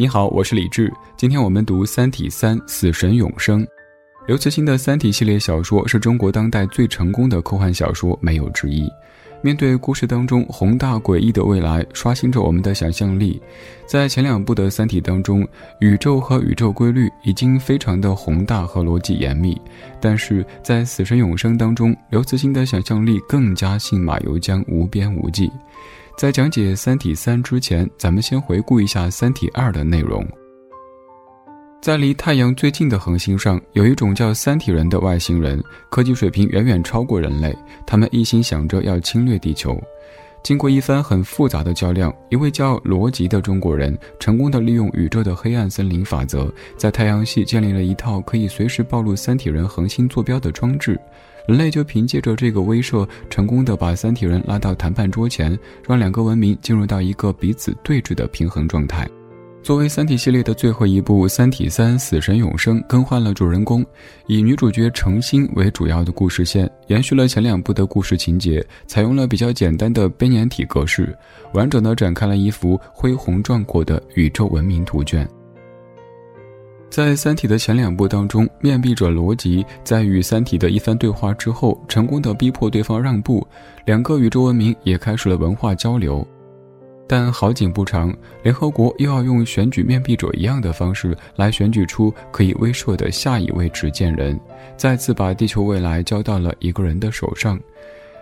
你好，我是李志。今天我们读《三体三：死神永生》。刘慈欣的《三体》系列小说是中国当代最成功的科幻小说，没有之一。面对故事当中宏大诡异的未来，刷新着我们的想象力。在前两部的《三体》当中，宇宙和宇宙规律已经非常的宏大和逻辑严密，但是在《死神永生》当中，刘慈欣的想象力更加信马由缰，无边无际。在讲解《三体三》之前，咱们先回顾一下《三体二》的内容。在离太阳最近的恒星上，有一种叫三体人的外星人，科技水平远远超过人类。他们一心想着要侵略地球。经过一番很复杂的较量，一位叫罗辑的中国人成功的利用宇宙的黑暗森林法则，在太阳系建立了一套可以随时暴露三体人恒星坐标的装置。人类就凭借着这个威慑，成功的把三体人拉到谈判桌前，让两个文明进入到一个彼此对峙的平衡状态。作为《三体》系列的最后一部，《三体三：死神永生》更换了主人公，以女主角程心为主要的故事线，延续了前两部的故事情节，采用了比较简单的编年体格式，完整的展开了一幅恢宏壮阔的宇宙文明图卷。在《三体》的前两部当中，面壁者罗辑在与三体的一番对话之后，成功的逼迫对方让步，两个宇宙文明也开始了文化交流。但好景不长，联合国又要用选举面壁者一样的方式来选举出可以威慑的下一位执剑人，再次把地球未来交到了一个人的手上。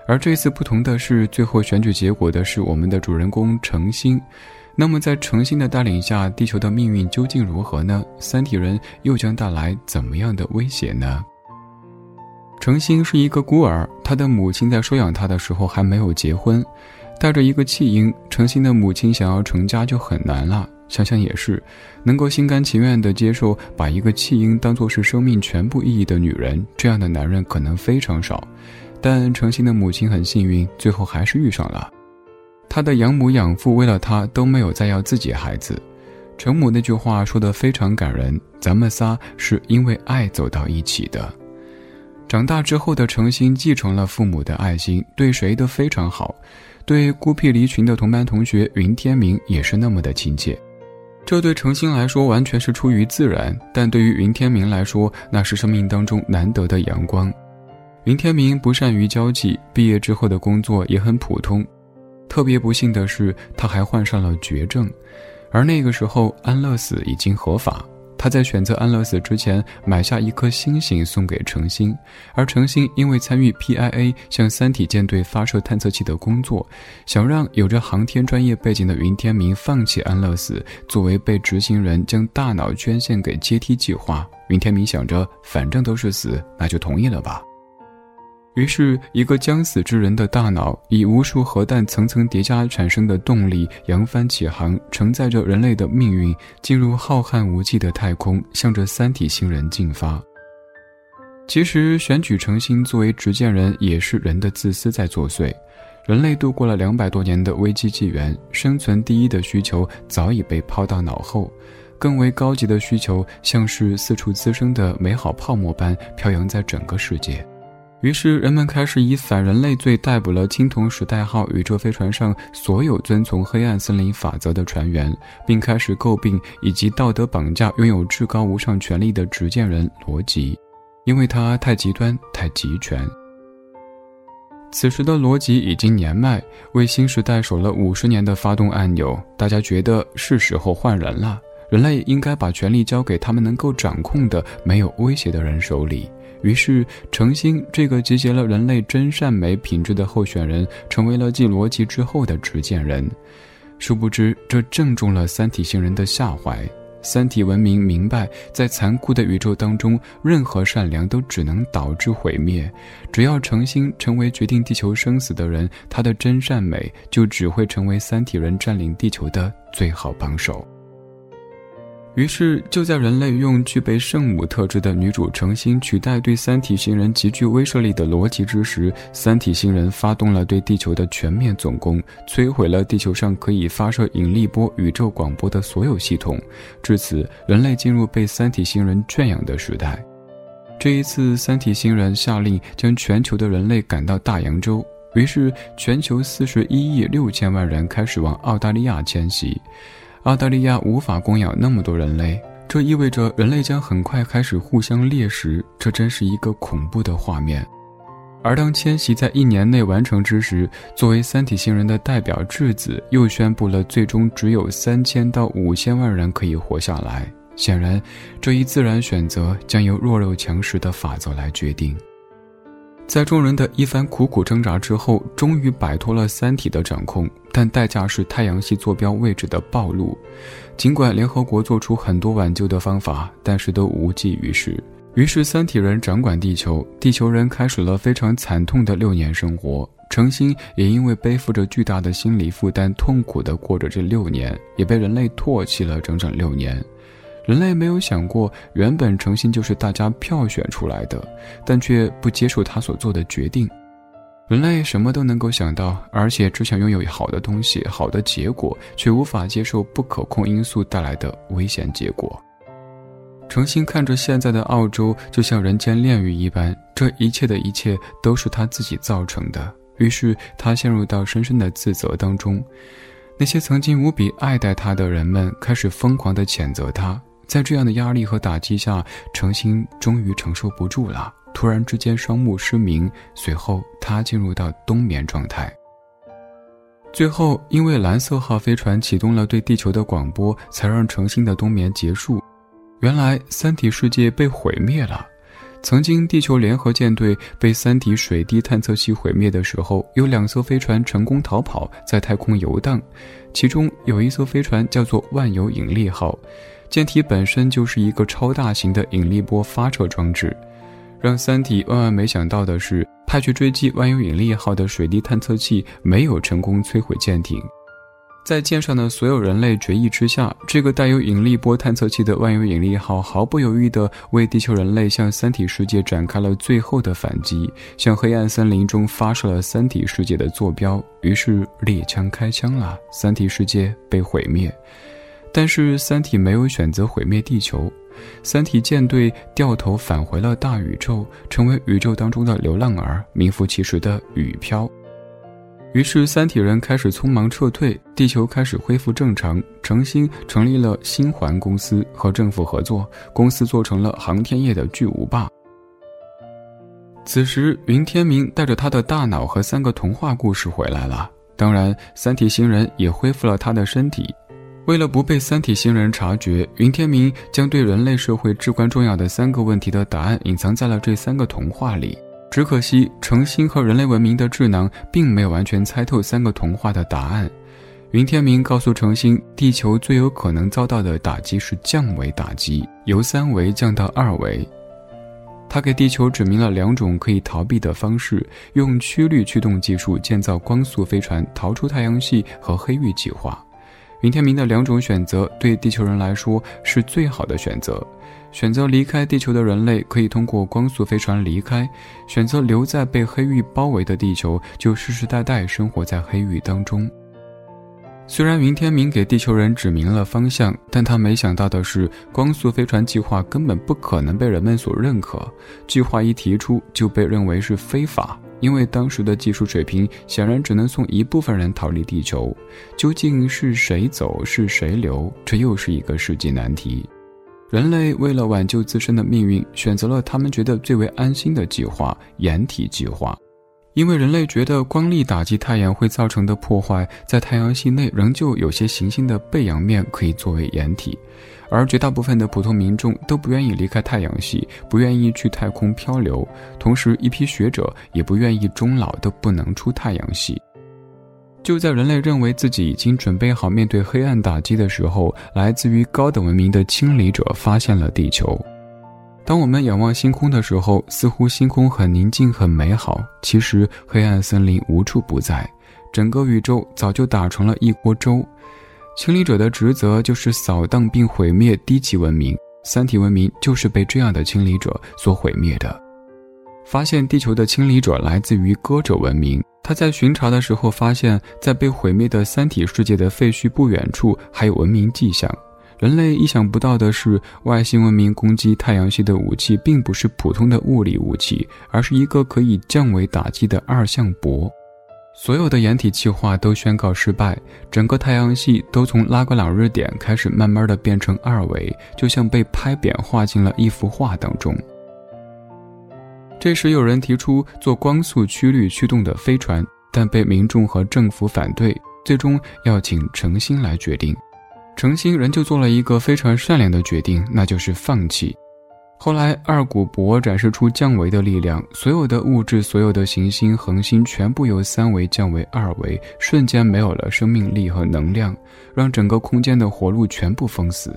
而这次不同的是，最后选举结果的是我们的主人公程心。那么在程心的带领下，地球的命运究竟如何呢？三体人又将带来怎么样的威胁呢？程心是一个孤儿，他的母亲在收养他的时候还没有结婚。带着一个弃婴，诚心的母亲想要成家就很难了。想想也是，能够心甘情愿地接受把一个弃婴当作是生命全部意义的女人，这样的男人可能非常少。但诚心的母亲很幸运，最后还是遇上了。他的养母养父为了他都没有再要自己孩子。程母那句话说得非常感人：“咱们仨是因为爱走到一起的。”长大之后的程心继承了父母的爱心，对谁都非常好。对孤僻离群的同班同学云天明也是那么的亲切，这对程心来说完全是出于自然，但对于云天明来说，那是生命当中难得的阳光。云天明不善于交际，毕业之后的工作也很普通，特别不幸的是，他还患上了绝症，而那个时候安乐死已经合法。他在选择安乐死之前，买下一颗星星送给程心，而程心因为参与 PIA 向三体舰队发射探测器的工作，想让有着航天专业背景的云天明放弃安乐死，作为被执行人将大脑捐献给阶梯计划。云天明想着，反正都是死，那就同意了吧。于是，一个将死之人的大脑，以无数核弹层层叠加产生的动力，扬帆起航，承载着人类的命运，进入浩瀚无际的太空，向着三体星人进发。其实，选举程心作为执剑人，也是人的自私在作祟。人类度过了两百多年的危机纪元，生存第一的需求早已被抛到脑后，更为高级的需求，像是四处滋生的美好泡沫般飘扬在整个世界。于是，人们开始以反人类罪逮捕了青铜时代号宇宙飞船上所有遵从黑暗森林法则的船员，并开始诟病以及道德绑架拥有至高无上权力的执剑人罗辑，因为他太极端、太集权。此时的罗辑已经年迈，为新时代守了五十年的发动按钮，大家觉得是时候换人了。人类应该把权力交给他们能够掌控的、没有威胁的人手里。于是，程心这个集结了人类真善美品质的候选人，成为了继罗辑之后的执剑人。殊不知，这正中了三体星人的下怀。三体文明明白，在残酷的宇宙当中，任何善良都只能导致毁灭。只要程心成为决定地球生死的人，他的真善美就只会成为三体人占领地球的最好帮手。于是，就在人类用具备圣母特质的女主诚心取代对三体星人极具威慑力的逻辑之时，三体星人发动了对地球的全面总攻，摧毁了地球上可以发射引力波宇宙广播的所有系统。至此，人类进入被三体星人圈养的时代。这一次，三体星人下令将全球的人类赶到大洋洲，于是全球四十一亿六千万人开始往澳大利亚迁徙。澳大利亚无法供养那么多人类，这意味着人类将很快开始互相猎食，这真是一个恐怖的画面。而当迁徙在一年内完成之时，作为三体星人的代表质子又宣布了最终只有三千到五千万人可以活下来。显然，这一自然选择将由弱肉强食的法则来决定。在众人的一番苦苦挣扎之后，终于摆脱了三体的掌控，但代价是太阳系坐标位置的暴露。尽管联合国做出很多挽救的方法，但是都无济于事。于是，三体人掌管地球，地球人开始了非常惨痛的六年生活。程心也因为背负着巨大的心理负担，痛苦地过着这六年，也被人类唾弃了整整六年。人类没有想过，原本程心就是大家票选出来的，但却不接受他所做的决定。人类什么都能够想到，而且只想拥有好的东西、好的结果，却无法接受不可控因素带来的危险结果。诚心看着现在的澳洲，就像人间炼狱一般，这一切的一切都是他自己造成的。于是他陷入到深深的自责当中。那些曾经无比爱戴他的人们开始疯狂地谴责他。在这样的压力和打击下，诚心终于承受不住了，突然之间双目失明，随后他进入到冬眠状态。最后，因为蓝色号飞船启动了对地球的广播，才让诚心的冬眠结束。原来三体世界被毁灭了。曾经地球联合舰队被三体水滴探测器毁灭的时候，有两艘飞船成功逃跑，在太空游荡。其中有一艘飞船叫做万有引力号，舰体本身就是一个超大型的引力波发射装置。让三体万万没想到的是，派去追击万有引力号的水滴探测器没有成功摧毁舰艇。在舰上的所有人类决议之下，这个带有引力波探测器的万有引力号毫不犹豫地为地球人类向三体世界展开了最后的反击，向黑暗森林中发射了三体世界的坐标。于是猎枪开枪了，三体世界被毁灭。但是三体没有选择毁灭地球，三体舰队掉头返回了大宇宙，成为宇宙当中的流浪儿，名副其实的雨漂。于是，三体人开始匆忙撤退，地球开始恢复正常。程心成立了星环公司，和政府合作，公司做成了航天业的巨无霸。此时，云天明带着他的大脑和三个童话故事回来了。当然，三体星人也恢复了他的身体。为了不被三体星人察觉，云天明将对人类社会至关重要的三个问题的答案隐藏在了这三个童话里。只可惜，诚心和人类文明的智囊并没有完全猜透三个童话的答案。云天明告诉诚心，地球最有可能遭到的打击是降维打击，由三维降到二维。他给地球指明了两种可以逃避的方式：用曲率驱动技术建造光速飞船逃出太阳系和黑域计划。云天明的两种选择对地球人来说是最好的选择。选择离开地球的人类可以通过光速飞船离开；选择留在被黑域包围的地球，就世世代代生活在黑域当中。虽然云天明给地球人指明了方向，但他没想到的是，光速飞船计划根本不可能被人们所认可。计划一提出就被认为是非法，因为当时的技术水平显然只能送一部分人逃离地球。究竟是谁走，是谁留？这又是一个世纪难题。人类为了挽救自身的命运，选择了他们觉得最为安心的计划——掩体计划。因为人类觉得光力打击太阳会造成的破坏，在太阳系内仍旧有些行星的背阳面可以作为掩体，而绝大部分的普通民众都不愿意离开太阳系，不愿意去太空漂流，同时一批学者也不愿意终老都不能出太阳系。就在人类认为自己已经准备好面对黑暗打击的时候，来自于高等文明的清理者发现了地球。当我们仰望星空的时候，似乎星空很宁静、很美好。其实，黑暗森林无处不在，整个宇宙早就打成了一锅粥。清理者的职责就是扫荡并毁灭低级文明，三体文明就是被这样的清理者所毁灭的。发现地球的清理者来自于歌者文明。他在巡查的时候发现，在被毁灭的三体世界的废墟不远处还有文明迹象。人类意想不到的是，外星文明攻击太阳系的武器并不是普通的物理武器，而是一个可以降维打击的二向箔。所有的掩体计划都宣告失败，整个太阳系都从拉格朗日点开始慢慢的变成二维，就像被拍扁画进了一幅画当中。这时有人提出做光速曲率驱动的飞船，但被民众和政府反对，最终要请程心来决定。程心仍旧做了一个非常善良的决定，那就是放弃。后来，二古博展示出降维的力量，所有的物质、所有的行星、恒星全部由三维降为二维，瞬间没有了生命力和能量，让整个空间的活路全部封死。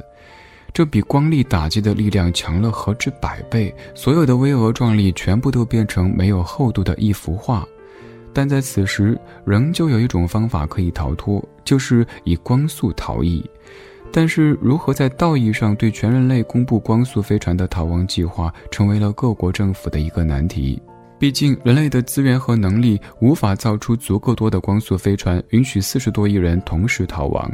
这比光力打击的力量强了何止百倍，所有的巍峨壮丽全部都变成没有厚度的一幅画。但在此时，仍旧有一种方法可以逃脱，就是以光速逃逸。但是，如何在道义上对全人类公布光速飞船的逃亡计划，成为了各国政府的一个难题。毕竟，人类的资源和能力无法造出足够多的光速飞船，允许四十多亿人同时逃亡。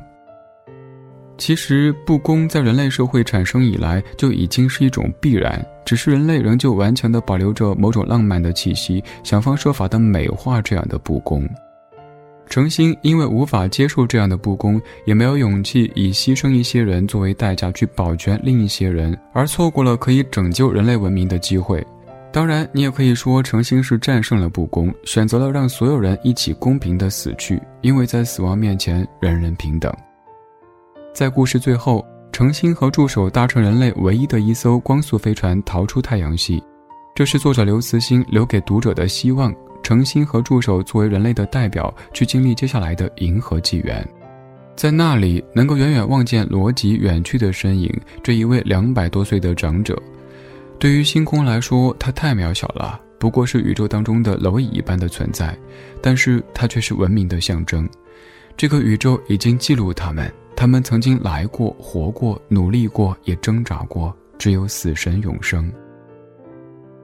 其实，不公在人类社会产生以来就已经是一种必然，只是人类仍旧顽强地保留着某种浪漫的气息，想方设法地美化这样的不公。程心因为无法接受这样的不公，也没有勇气以牺牲一些人作为代价去保全另一些人，而错过了可以拯救人类文明的机会。当然，你也可以说程心是战胜了不公，选择了让所有人一起公平的死去，因为在死亡面前，人人平等。在故事最后，程心和助手搭乘人类唯一的一艘光速飞船逃出太阳系，这是作者刘慈欣留给读者的希望。程心和助手作为人类的代表，去经历接下来的银河纪元，在那里能够远远望见罗辑远去的身影。这一位两百多岁的长者，对于星空来说，他太渺小了，不过是宇宙当中的蝼蚁一般的存在，但是他却是文明的象征。这个宇宙已经记录他们，他们曾经来过、活过、努力过，也挣扎过，只有死神永生。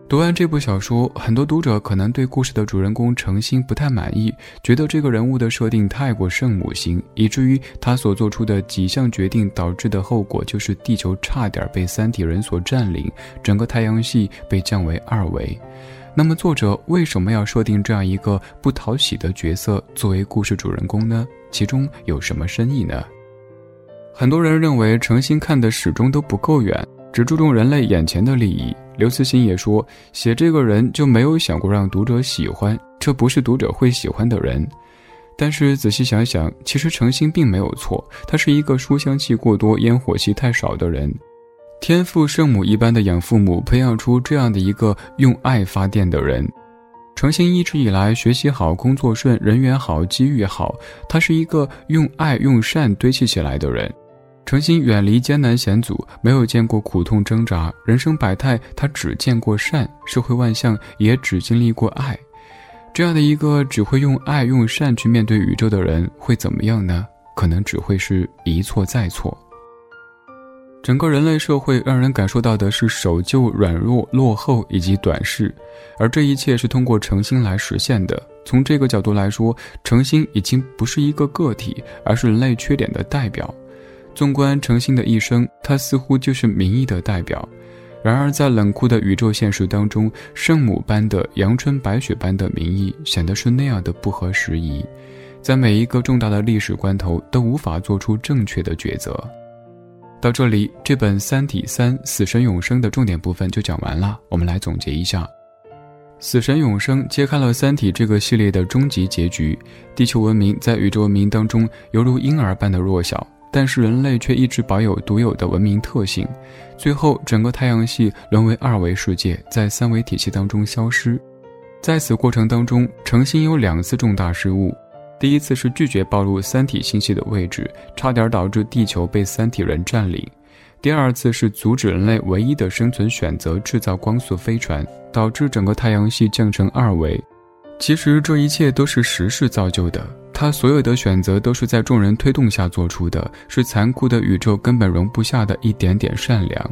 读完这部小说，很多读者可能对故事的主人公程心不太满意，觉得这个人物的设定太过圣母型，以至于他所做出的几项决定导致的后果就是地球差点被三体人所占领，整个太阳系被降为二维。那么，作者为什么要设定这样一个不讨喜的角色作为故事主人公呢？其中有什么深意呢？很多人认为程心看的始终都不够远，只注重人类眼前的利益。刘慈欣也说，写这个人就没有想过让读者喜欢，这不是读者会喜欢的人。但是仔细想想，其实程心并没有错，他是一个书香气过多、烟火气太少的人。天赋圣母一般的养父母，培养出这样的一个用爱发电的人。程心一直以来学习好、工作顺、人缘好、机遇好，他是一个用爱用善堆砌起来的人。诚心远离艰难险阻，没有见过苦痛挣扎，人生百态，他只见过善；社会万象，也只经历过爱。这样的一个只会用爱用善去面对宇宙的人，会怎么样呢？可能只会是一错再错。整个人类社会让人感受到的是守旧、软弱、落后以及短视，而这一切是通过诚心来实现的。从这个角度来说，诚心已经不是一个个体，而是人类缺点的代表。纵观程心的一生，他似乎就是民意的代表。然而，在冷酷的宇宙现实当中，圣母般的阳春白雪般的民意显得是那样的不合时宜，在每一个重大的历史关头都无法做出正确的抉择。到这里，这本《三体三：死神永生》的重点部分就讲完了。我们来总结一下：《死神永生》揭开了《三体》这个系列的终极结局。地球文明在宇宙文明当中犹如婴儿般的弱小。但是人类却一直保有独有的文明特性，最后整个太阳系沦为二维世界，在三维体系当中消失。在此过程当中，程心有两次重大失误：第一次是拒绝暴露三体星系的位置，差点导致地球被三体人占领；第二次是阻止人类唯一的生存选择制造光速飞船，导致整个太阳系降成二维。其实这一切都是时势造就的。他所有的选择都是在众人推动下做出的，是残酷的宇宙根本容不下的一点点善良。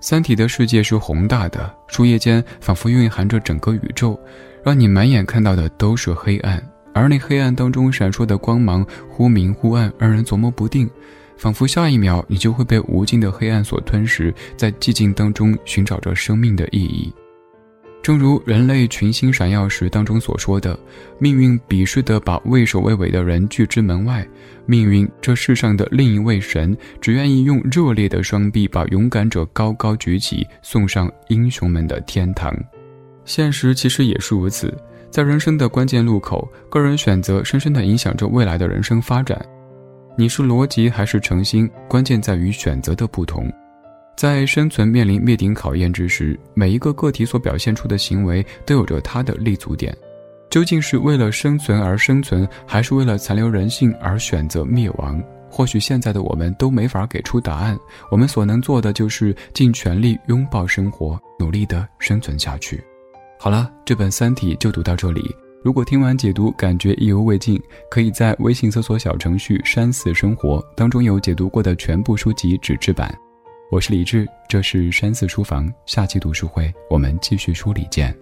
三体的世界是宏大的，树叶间仿佛蕴含着整个宇宙，让你满眼看到的都是黑暗，而那黑暗当中闪烁的光芒忽明忽暗，让人琢磨不定，仿佛下一秒你就会被无尽的黑暗所吞噬，在寂静当中寻找着生命的意义。正如人类群星闪耀时当中所说的，命运鄙视的把畏首畏尾的人拒之门外。命运这世上的另一位神，只愿意用热烈的双臂把勇敢者高高举起，送上英雄们的天堂。现实其实也是如此，在人生的关键路口，个人选择深深的影响着未来的人生发展。你是逻辑还是诚心，关键在于选择的不同。在生存面临灭顶考验之时，每一个个体所表现出的行为都有着它的立足点。究竟是为了生存而生存，还是为了残留人性而选择灭亡？或许现在的我们都没法给出答案。我们所能做的就是尽全力拥抱生活，努力的生存下去。好了，这本《三体》就读到这里。如果听完解读感觉意犹未尽，可以在微信搜索小程序“山寺生活”当中有解读过的全部书籍纸质版。我是李志，这是山寺书房，下期读书会我们继续梳理见。